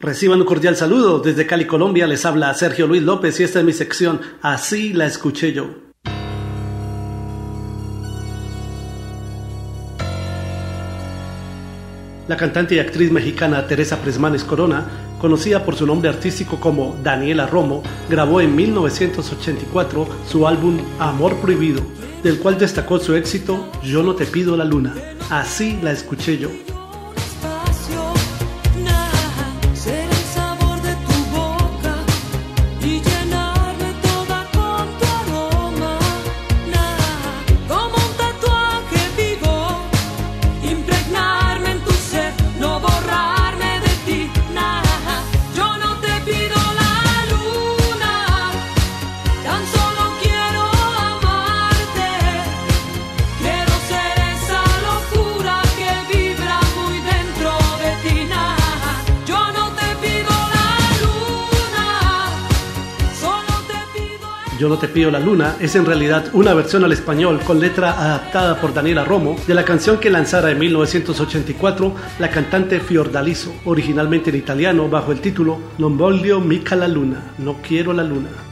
Reciban un cordial saludo. Desde Cali, Colombia, les habla Sergio Luis López y esta es mi sección Así la escuché yo. La cantante y actriz mexicana Teresa Presmanes Corona, conocida por su nombre artístico como Daniela Romo, grabó en 1984 su álbum Amor Prohibido, del cual destacó su éxito Yo no te pido la luna. Así la escuché yo. Yo no te pido la luna es en realidad una versión al español con letra adaptada por Daniela Romo de la canción que lanzara en 1984 la cantante Fiordaliso, originalmente en italiano bajo el título Non voglio mica la luna, no quiero la luna.